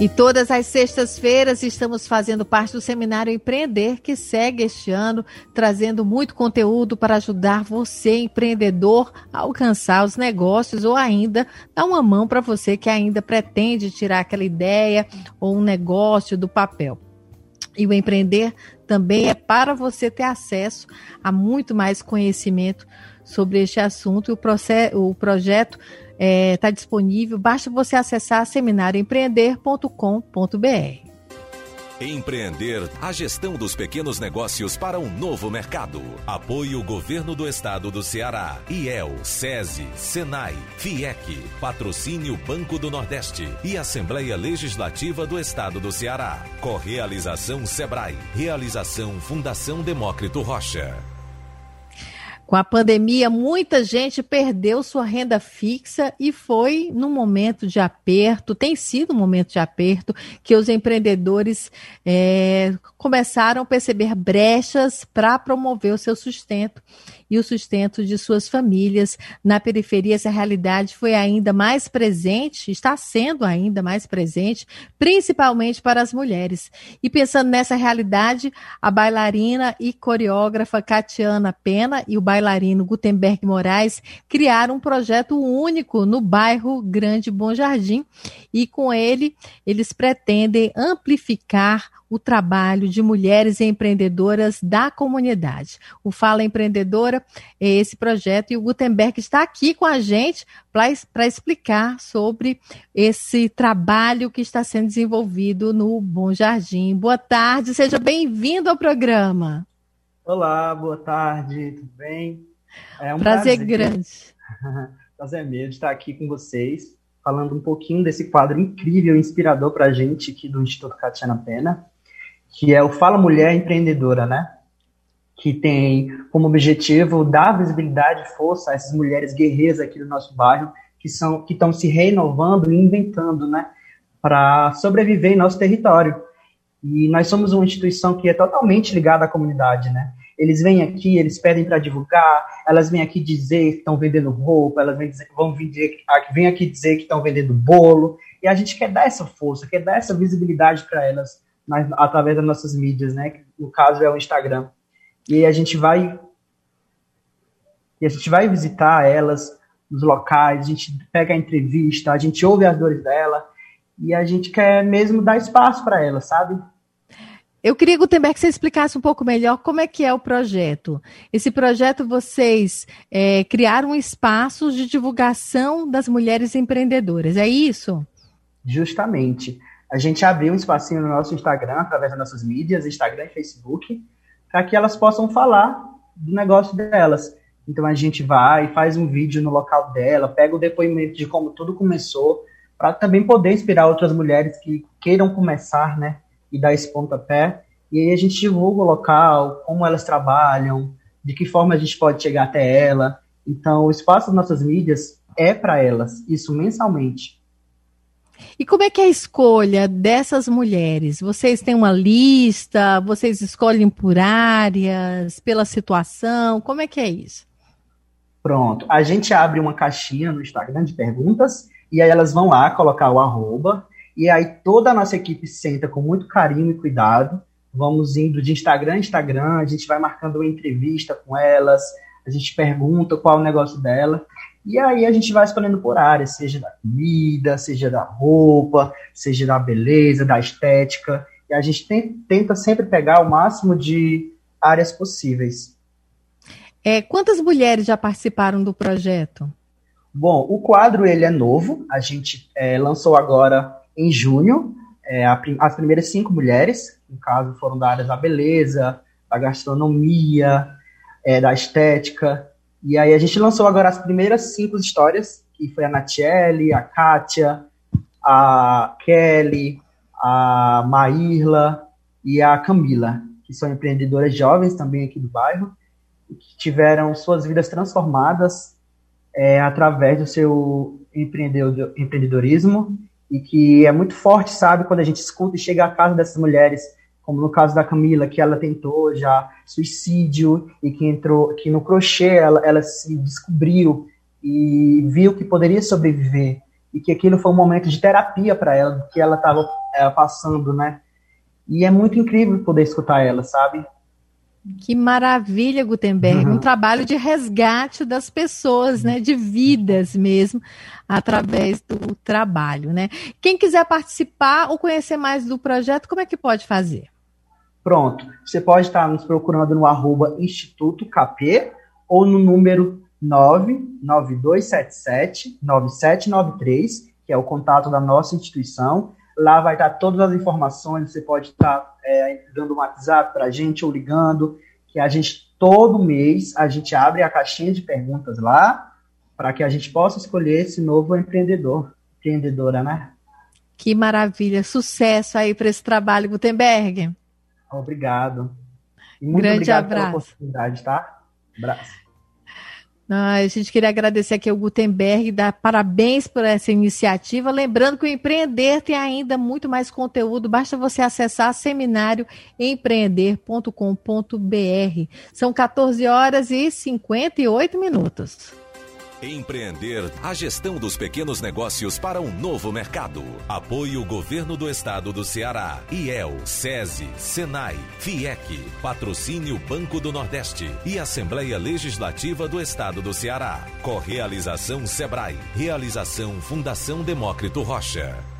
E todas as sextas-feiras estamos fazendo parte do Seminário Empreender, que segue este ano, trazendo muito conteúdo para ajudar você, empreendedor, a alcançar os negócios ou ainda dar uma mão para você que ainda pretende tirar aquela ideia ou um negócio do papel. E o empreender também é para você ter acesso a muito mais conhecimento sobre este assunto. E o, processo, o projeto está é, tá disponível, basta você acessar seminarioempreender.com.br. Empreender a gestão dos pequenos negócios para um novo mercado. Apoio Governo do Estado do Ceará, IEL, SESI, SENAI, FIEC, Patrocínio Banco do Nordeste e Assembleia Legislativa do Estado do Ceará. Correalização Sebrae. Realização Fundação Demócrito Rocha. Com a pandemia, muita gente perdeu sua renda fixa e foi num momento de aperto, tem sido um momento de aperto, que os empreendedores é, começaram a perceber brechas para promover o seu sustento e o sustento de suas famílias. Na periferia, essa realidade foi ainda mais presente, está sendo ainda mais presente, principalmente para as mulheres. E pensando nessa realidade, a bailarina e coreógrafa Catiana Pena e o bailarino Gutenberg Moraes criaram um projeto único no bairro Grande Bom Jardim e com ele eles pretendem amplificar o trabalho de mulheres empreendedoras da comunidade. O Fala Empreendedora é esse projeto e o Gutenberg está aqui com a gente para explicar sobre esse trabalho que está sendo desenvolvido no Bom Jardim. Boa tarde, seja bem-vindo ao programa. Olá, boa tarde, tudo bem? É um prazer, prazer grande. prazer mesmo estar aqui com vocês, falando um pouquinho desse quadro incrível, inspirador para a gente aqui do Instituto Catiana Pena que é o Fala Mulher Empreendedora, né? Que tem como objetivo dar visibilidade e força a essas mulheres guerreiras aqui do nosso bairro, que são que estão se renovando e inventando, né? Para sobreviver em nosso território. E nós somos uma instituição que é totalmente ligada à comunidade, né? Eles vêm aqui, eles pedem para divulgar, elas vêm aqui dizer que estão vendendo roupa, elas vêm, dizer, vão vender, vêm aqui dizer que estão vendendo bolo, e a gente quer dar essa força, quer dar essa visibilidade para elas, nas, através das nossas mídias, né? No caso é o Instagram. E a gente vai e a gente vai visitar elas nos locais, a gente pega a entrevista, a gente ouve as dores dela e a gente quer mesmo dar espaço para elas, sabe? Eu queria, Gutenberg, que você explicasse um pouco melhor como é que é o projeto. Esse projeto, vocês é, criaram espaços de divulgação das mulheres empreendedoras, é isso? Justamente a gente abriu um espacinho no nosso Instagram, através das nossas mídias, Instagram e Facebook, para que elas possam falar do negócio delas. Então a gente vai, faz um vídeo no local dela, pega o depoimento de como tudo começou, para também poder inspirar outras mulheres que queiram começar, né, e dar esse pontapé. E aí a gente divulga o local, como elas trabalham, de que forma a gente pode chegar até ela. Então o espaço das nossas mídias é para elas, isso mensalmente. E como é que é a escolha dessas mulheres? Vocês têm uma lista? Vocês escolhem por áreas, pela situação? Como é que é isso? Pronto. A gente abre uma caixinha no Instagram de perguntas e aí elas vão lá colocar o arroba e aí toda a nossa equipe senta com muito carinho e cuidado. Vamos indo de Instagram em Instagram, a gente vai marcando uma entrevista com elas, a gente pergunta qual é o negócio dela e aí a gente vai escolhendo por área, seja da comida, seja da roupa, seja da beleza, da estética. E a gente tem, tenta sempre pegar o máximo de áreas possíveis. É, quantas mulheres já participaram do projeto? Bom, o quadro ele é novo. A gente é, lançou agora em junho. É, a, as primeiras cinco mulheres, no caso, foram da área da beleza, da gastronomia, é, da estética. E aí a gente lançou agora as primeiras cinco histórias, que foi a Natiele, a Kátia, a Kelly, a Maírla e a Camila, que são empreendedoras jovens também aqui do bairro, que tiveram suas vidas transformadas é, através do seu empreendedorismo e que é muito forte, sabe, quando a gente escuta e chega à casa dessas mulheres como no caso da Camila, que ela tentou já suicídio e que entrou, que no crochê ela, ela se descobriu e viu que poderia sobreviver. e que aquilo foi um momento de terapia para ela, que ela estava é, passando, né? E é muito incrível poder escutar ela, sabe? Que maravilha, Gutenberg. Uhum. Um trabalho de resgate das pessoas, né? De vidas mesmo, através do trabalho, né? Quem quiser participar ou conhecer mais do projeto, como é que pode fazer? Pronto. Você pode estar nos procurando no arroba Instituto KP ou no número 99277-9793, que é o contato da nossa instituição. Lá vai estar todas as informações, você pode estar é, dando um WhatsApp para a gente ou ligando, que a gente, todo mês, a gente abre a caixinha de perguntas lá, para que a gente possa escolher esse novo empreendedor, empreendedora, né? Que maravilha, sucesso aí para esse trabalho, Gutenberg. Obrigado. E muito Grande obrigado abraço. pela oportunidade, tá? Abraço. Ah, a gente queria agradecer aqui ao Gutenberg, dar parabéns por essa iniciativa. Lembrando que o Empreender tem ainda muito mais conteúdo, basta você acessar seminarioempreender.com.br. São 14 horas e 58 minutos. Empreender a gestão dos pequenos negócios para um novo mercado. Apoio Governo do Estado do Ceará, IEL, SESI, SENAI, FIEC, Patrocínio Banco do Nordeste e Assembleia Legislativa do Estado do Ceará. Correalização Sebrae. Realização Fundação Demócrito Rocha.